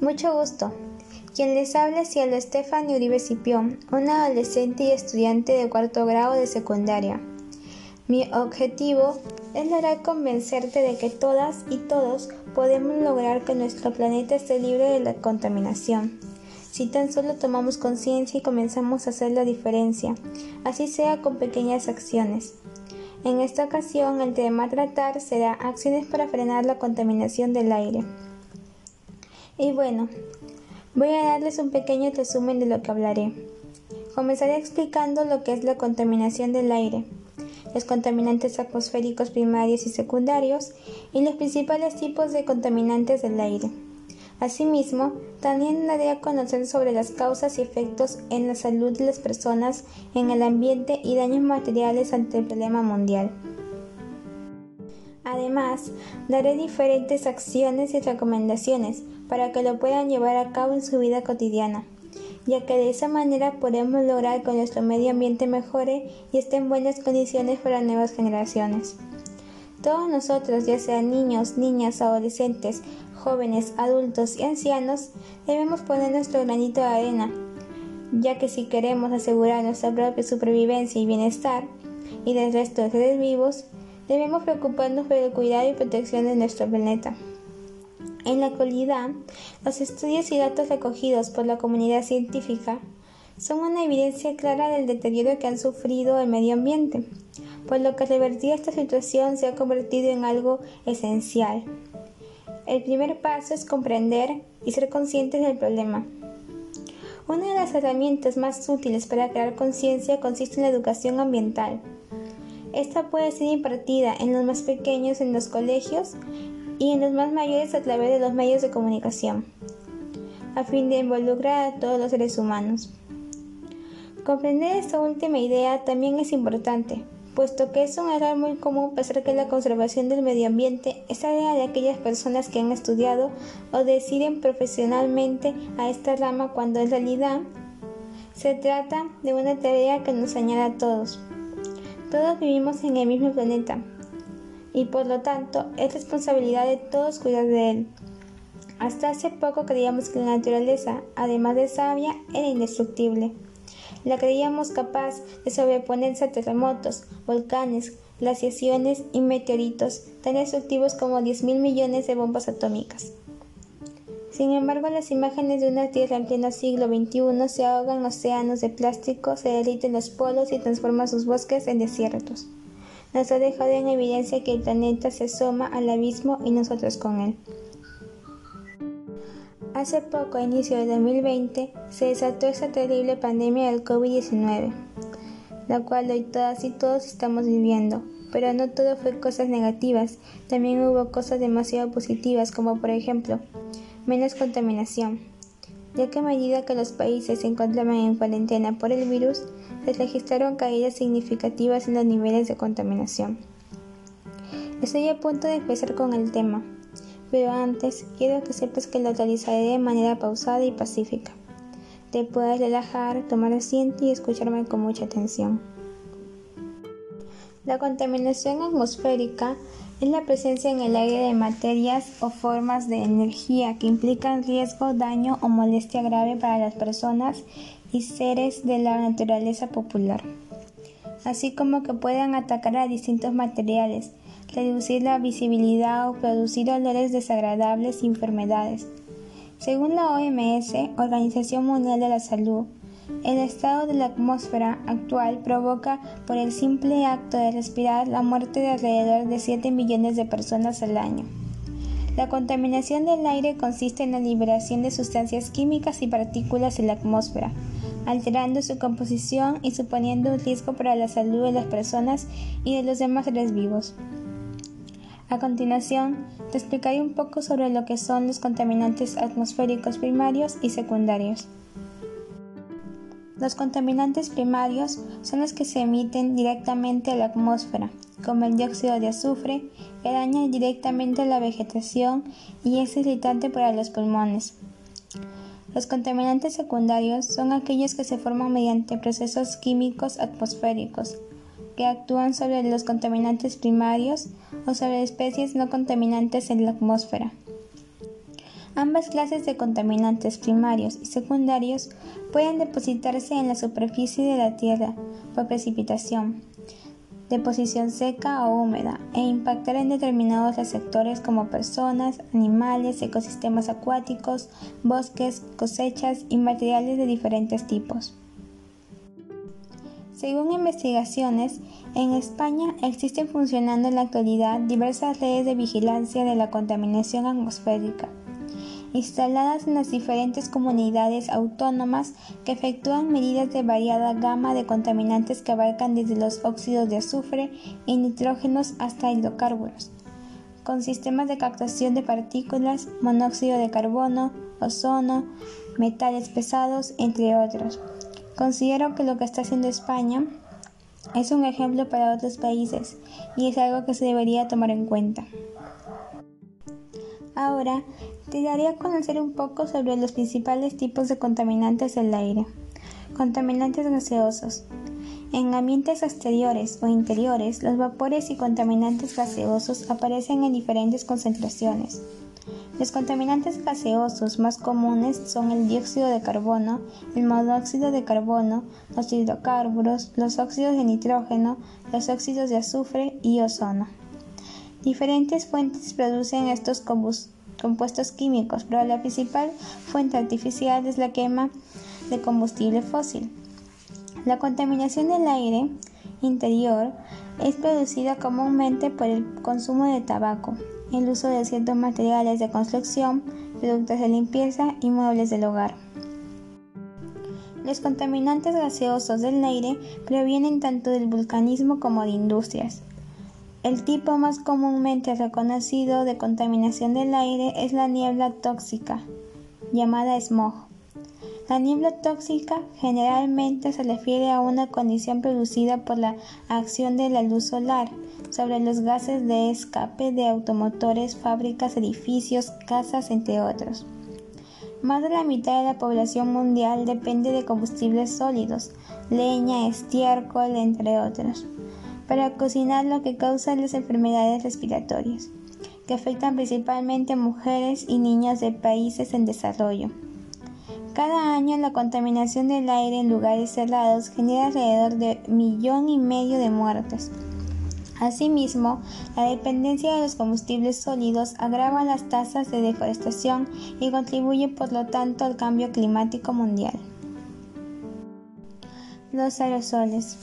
Mucho gusto. Quien les habla es Cielo Estefany Uribe Cipión, una adolescente y estudiante de cuarto grado de secundaria. Mi objetivo es lograr convencerte de que todas y todos podemos lograr que nuestro planeta esté libre de la contaminación. Si tan solo tomamos conciencia y comenzamos a hacer la diferencia, así sea con pequeñas acciones. En esta ocasión el tema a tratar será acciones para frenar la contaminación del aire. Y bueno, voy a darles un pequeño resumen de lo que hablaré. Comenzaré explicando lo que es la contaminación del aire, los contaminantes atmosféricos primarios y secundarios y los principales tipos de contaminantes del aire. Asimismo, también daré a conocer sobre las causas y efectos en la salud de las personas, en el ambiente y daños materiales ante el problema mundial. Además, daré diferentes acciones y recomendaciones para que lo puedan llevar a cabo en su vida cotidiana, ya que de esa manera podemos lograr que nuestro medio ambiente mejore y esté en buenas condiciones para nuevas generaciones. Todos nosotros, ya sean niños, niñas, adolescentes, jóvenes, adultos y ancianos, debemos poner nuestro granito de arena, ya que si queremos asegurar nuestra propia supervivencia y bienestar, y del resto de seres vivos, debemos preocuparnos por el cuidado y protección de nuestro planeta. En la actualidad, los estudios y datos recogidos por la comunidad científica son una evidencia clara del deterioro que han sufrido el medio ambiente, por lo que revertir esta situación se ha convertido en algo esencial. El primer paso es comprender y ser conscientes del problema. Una de las herramientas más útiles para crear conciencia consiste en la educación ambiental. Esta puede ser impartida en los más pequeños en los colegios y en los más mayores a través de los medios de comunicación, a fin de involucrar a todos los seres humanos. Comprender esta última idea también es importante, puesto que es un error muy común pensar que la conservación del medio ambiente es tarea de aquellas personas que han estudiado o deciden profesionalmente a esta rama cuando en realidad se trata de una tarea que nos añade a todos. Todos vivimos en el mismo planeta y por lo tanto es responsabilidad de todos cuidar de él. Hasta hace poco creíamos que la naturaleza, además de sabia, era indestructible. La creíamos capaz de sobreponerse a terremotos, volcanes, glaciaciones y meteoritos tan destructivos como 10.000 millones de bombas atómicas. Sin embargo, las imágenes de una Tierra en pleno siglo XXI se ahogan océanos de plástico, se derriten los polos y transforman sus bosques en desiertos. Nos ha dejado en evidencia que el planeta se asoma al abismo y nosotros con él. Hace poco, a inicio de 2020, se desató esa terrible pandemia del COVID-19, la cual hoy todas y todos estamos viviendo. Pero no todo fue cosas negativas, también hubo cosas demasiado positivas, como por ejemplo, menos contaminación, ya que a medida que los países se encontraban en cuarentena por el virus, se registraron caídas significativas en los niveles de contaminación. Estoy a punto de empezar con el tema, pero antes quiero que sepas que lo realizaré de manera pausada y pacífica. Te puedes relajar, tomar asiento y escucharme con mucha atención. La contaminación atmosférica es la presencia en el aire de materias o formas de energía que implican riesgo, daño o molestia grave para las personas y seres de la naturaleza popular, así como que puedan atacar a distintos materiales, reducir la visibilidad o producir olores desagradables y enfermedades. Según la OMS, Organización Mundial de la Salud, el estado de la atmósfera actual provoca por el simple acto de respirar la muerte de alrededor de 7 millones de personas al año. La contaminación del aire consiste en la liberación de sustancias químicas y partículas en la atmósfera, alterando su composición y suponiendo un riesgo para la salud de las personas y de los demás seres vivos. A continuación, te explicaré un poco sobre lo que son los contaminantes atmosféricos primarios y secundarios. Los contaminantes primarios son los que se emiten directamente a la atmósfera, como el dióxido de azufre, que daña directamente la vegetación y es irritante para los pulmones. Los contaminantes secundarios son aquellos que se forman mediante procesos químicos atmosféricos, que actúan sobre los contaminantes primarios o sobre especies no contaminantes en la atmósfera. Ambas clases de contaminantes primarios y secundarios pueden depositarse en la superficie de la Tierra por precipitación, deposición seca o húmeda e impactar en determinados receptores como personas, animales, ecosistemas acuáticos, bosques, cosechas y materiales de diferentes tipos. Según investigaciones, en España existen funcionando en la actualidad diversas redes de vigilancia de la contaminación atmosférica instaladas en las diferentes comunidades autónomas que efectúan medidas de variada gama de contaminantes que abarcan desde los óxidos de azufre y nitrógenos hasta hidrocarburos, con sistemas de captación de partículas, monóxido de carbono, ozono, metales pesados, entre otros. Considero que lo que está haciendo España es un ejemplo para otros países y es algo que se debería tomar en cuenta. Ahora te daré a conocer un poco sobre los principales tipos de contaminantes del aire. Contaminantes gaseosos. En ambientes exteriores o interiores, los vapores y contaminantes gaseosos aparecen en diferentes concentraciones. Los contaminantes gaseosos más comunes son el dióxido de carbono, el monóxido de carbono, los hidrocarburos, los óxidos de nitrógeno, los óxidos de azufre y ozono. Diferentes fuentes producen estos compuestos químicos, pero la principal fuente artificial es la quema de combustible fósil. La contaminación del aire interior es producida comúnmente por el consumo de tabaco, el uso de ciertos materiales de construcción, productos de limpieza y muebles del hogar. Los contaminantes gaseosos del aire provienen tanto del vulcanismo como de industrias. El tipo más comúnmente reconocido de contaminación del aire es la niebla tóxica, llamada smog. La niebla tóxica generalmente se refiere a una condición producida por la acción de la luz solar sobre los gases de escape de automotores, fábricas, edificios, casas, entre otros. Más de la mitad de la población mundial depende de combustibles sólidos, leña, estiércol, entre otros para cocinar lo que causa las enfermedades respiratorias, que afectan principalmente a mujeres y niños de países en desarrollo. Cada año la contaminación del aire en lugares cerrados genera alrededor de millón y medio de muertes. Asimismo, la dependencia de los combustibles sólidos agrava las tasas de deforestación y contribuye por lo tanto al cambio climático mundial. Los aerosoles.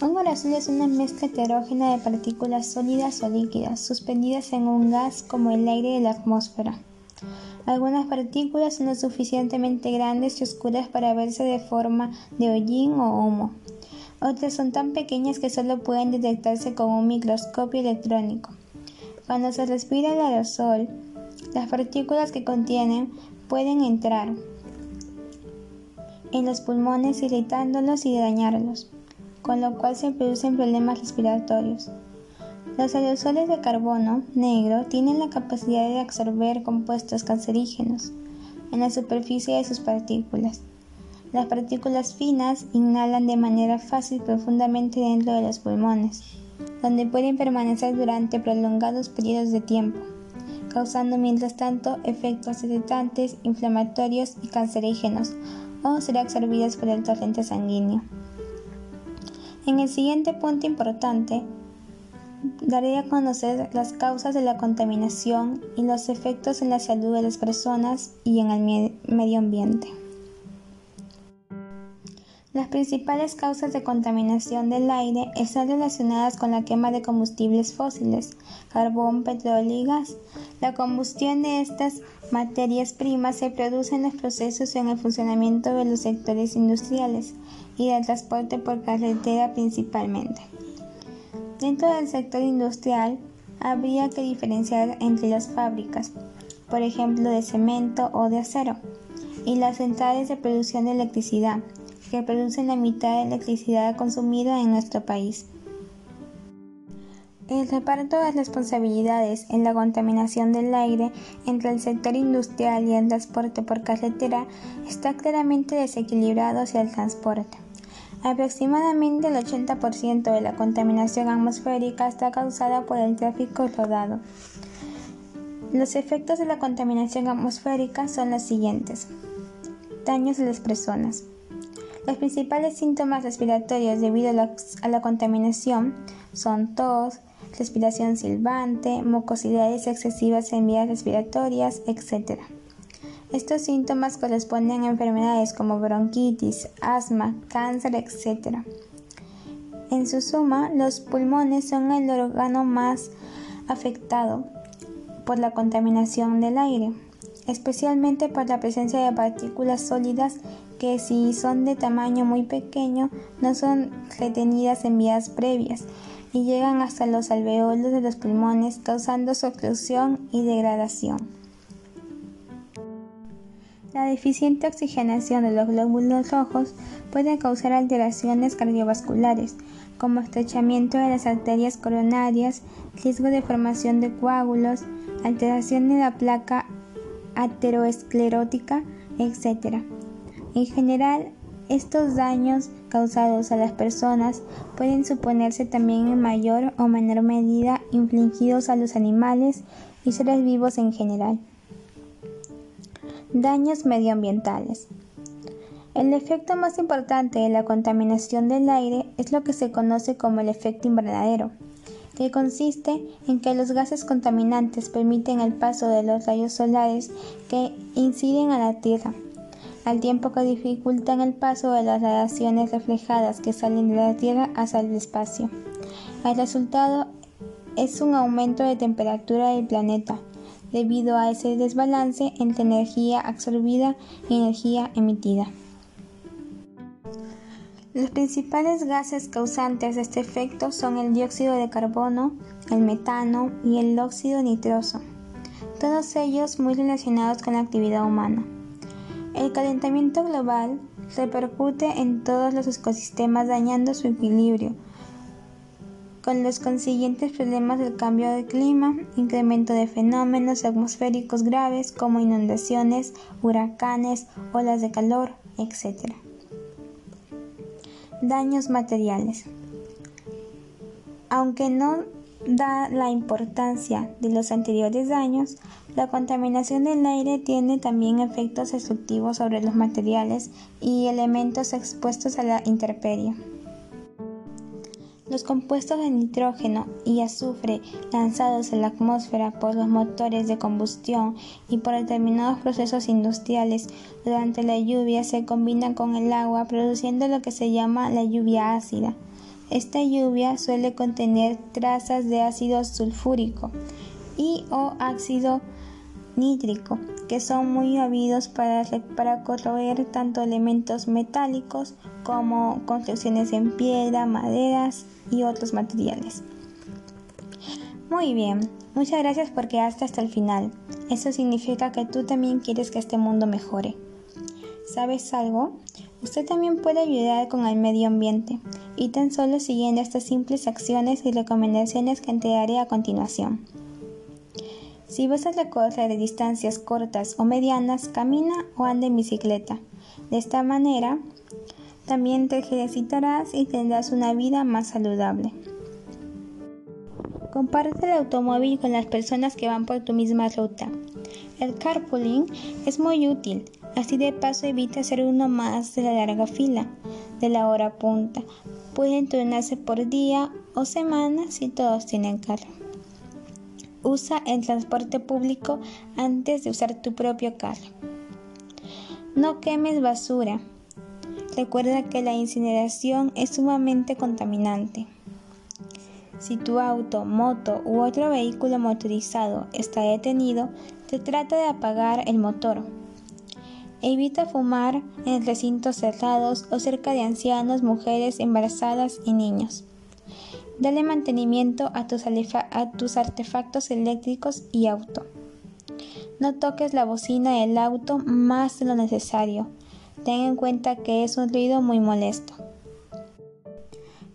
Un aerosol es una mezcla heterogénea de partículas sólidas o líquidas suspendidas en un gas como el aire de la atmósfera. Algunas partículas son lo suficientemente grandes y oscuras para verse de forma de hollín o humo. Otras son tan pequeñas que solo pueden detectarse con un microscopio electrónico. Cuando se respira el aerosol, las partículas que contienen pueden entrar en los pulmones irritándolos y dañarlos con lo cual se producen problemas respiratorios. Los aerosoles de carbono negro tienen la capacidad de absorber compuestos cancerígenos en la superficie de sus partículas. Las partículas finas inhalan de manera fácil profundamente dentro de los pulmones, donde pueden permanecer durante prolongados periodos de tiempo, causando mientras tanto efectos irritantes, inflamatorios y cancerígenos, o ser absorbidas por el torrente sanguíneo. En el siguiente punto importante, daré a conocer las causas de la contaminación y los efectos en la salud de las personas y en el medio ambiente. Las principales causas de contaminación del aire están relacionadas con la quema de combustibles fósiles, carbón, petróleo y gas. La combustión de estas materias primas se produce en los procesos y en el funcionamiento de los sectores industriales, y del transporte por carretera principalmente. Dentro del sector industrial, habría que diferenciar entre las fábricas, por ejemplo de cemento o de acero, y las centrales de producción de electricidad, que producen la mitad de electricidad consumida en nuestro país. El reparto de responsabilidades en la contaminación del aire entre el sector industrial y el transporte por carretera está claramente desequilibrado hacia el transporte. Aproximadamente el 80% de la contaminación atmosférica está causada por el tráfico rodado. Los efectos de la contaminación atmosférica son los siguientes. Daños de las personas. Los principales síntomas respiratorios debido a la, a la contaminación son tos, respiración silbante, mucosidades excesivas en vías respiratorias, etc. Estos síntomas corresponden a enfermedades como bronquitis, asma, cáncer, etc. En su suma, los pulmones son el órgano más afectado por la contaminación del aire, especialmente por la presencia de partículas sólidas que si son de tamaño muy pequeño no son retenidas en vías previas y llegan hasta los alveolos de los pulmones causando su oclusión y degradación. La deficiente oxigenación de los glóbulos rojos puede causar alteraciones cardiovasculares, como estrechamiento de las arterias coronarias, riesgo de formación de coágulos, alteración de la placa ateroesclerótica, etc. En general, estos daños causados a las personas pueden suponerse también en mayor o menor medida infligidos a los animales y seres vivos en general. Daños medioambientales. El efecto más importante de la contaminación del aire es lo que se conoce como el efecto invernadero, que consiste en que los gases contaminantes permiten el paso de los rayos solares que inciden a la Tierra al tiempo que dificultan el paso de las radiaciones reflejadas que salen de la Tierra hacia el espacio. El resultado es un aumento de temperatura del planeta, debido a ese desbalance entre energía absorbida y energía emitida. Los principales gases causantes de este efecto son el dióxido de carbono, el metano y el óxido nitroso, todos ellos muy relacionados con la actividad humana. El calentamiento global repercute en todos los ecosistemas dañando su equilibrio, con los consiguientes problemas del cambio de clima, incremento de fenómenos atmosféricos graves como inundaciones, huracanes, olas de calor, etc. Daños materiales. Aunque no da la importancia de los anteriores daños, la contaminación del aire tiene también efectos destructivos sobre los materiales y elementos expuestos a la intemperie. Los compuestos de nitrógeno y azufre lanzados en la atmósfera por los motores de combustión y por determinados procesos industriales durante la lluvia se combinan con el agua produciendo lo que se llama la lluvia ácida. Esta lluvia suele contener trazas de ácido sulfúrico y o ácido nítrico, que son muy habidos para, para corroer tanto elementos metálicos como construcciones en piedra, maderas y otros materiales. Muy bien, muchas gracias por quedarte hasta el final. Eso significa que tú también quieres que este mundo mejore. ¿Sabes algo? Usted también puede ayudar con el medio ambiente y tan solo siguiendo estas simples acciones y recomendaciones que te daré a continuación. Si vas a recorrer distancias cortas o medianas, camina o anda en bicicleta. De esta manera, también te ejercitarás y tendrás una vida más saludable. Comparte el automóvil con las personas que van por tu misma ruta. El carpooling es muy útil, así de paso evita ser uno más de la larga fila de la hora punta. Pueden turnarse por día o semana si todos tienen carro. Usa el transporte público antes de usar tu propio carro. No quemes basura. Recuerda que la incineración es sumamente contaminante. Si tu auto, moto u otro vehículo motorizado está detenido, te trata de apagar el motor. Evita fumar en recintos cerrados o cerca de ancianos, mujeres embarazadas y niños. Dale mantenimiento a tus, artefactos eléctricos y auto. No toques la bocina del auto más de lo necesario. Ten en cuenta que es un ruido muy molesto.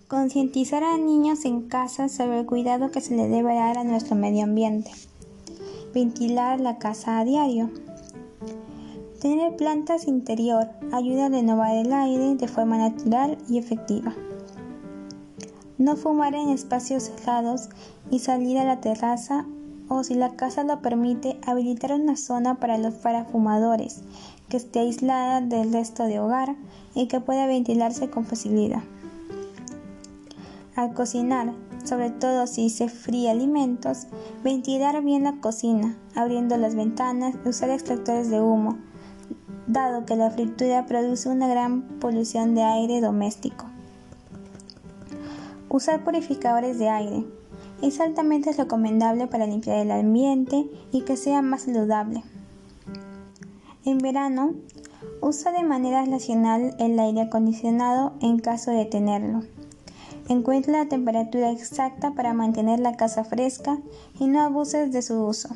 Concientizar a niños en casa sobre el cuidado que se le debe dar a nuestro medio ambiente. Ventilar la casa a diario. Tener plantas interior ayuda a renovar el aire de forma natural y efectiva no fumar en espacios cerrados y salir a la terraza o si la casa lo permite, habilitar una zona para los parafumadores que esté aislada del resto de hogar y que pueda ventilarse con facilidad. Al cocinar, sobre todo si se fríe alimentos, ventilar bien la cocina, abriendo las ventanas y usar extractores de humo, dado que la fritura produce una gran polución de aire doméstico. Usar purificadores de aire. Es altamente recomendable para limpiar el ambiente y que sea más saludable. En verano, usa de manera racional el aire acondicionado en caso de tenerlo. Encuentra la temperatura exacta para mantener la casa fresca y no abuses de su uso,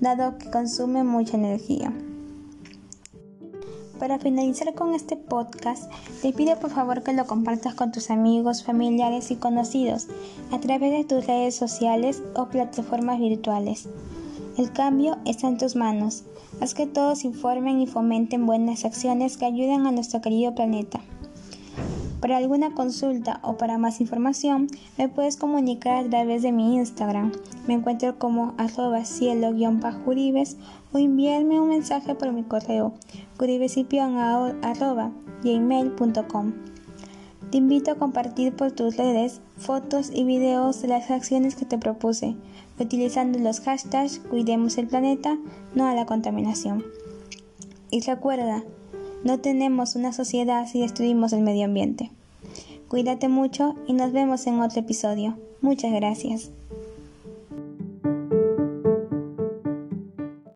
dado que consume mucha energía. Para finalizar con este podcast, te pido por favor que lo compartas con tus amigos, familiares y conocidos a través de tus redes sociales o plataformas virtuales. El cambio está en tus manos. Haz que todos informen y fomenten buenas acciones que ayuden a nuestro querido planeta. Para alguna consulta o para más información, me puedes comunicar a través de mi Instagram. Me encuentro como arroba cielo-uribes o enviarme un mensaje por mi correo gmail.com Te invito a compartir por tus redes fotos y videos de las acciones que te propuse, utilizando los hashtags Cuidemos el planeta, no a la contaminación. Y recuerda, no tenemos una sociedad si destruimos el medio ambiente. Cuídate mucho y nos vemos en otro episodio. Muchas gracias.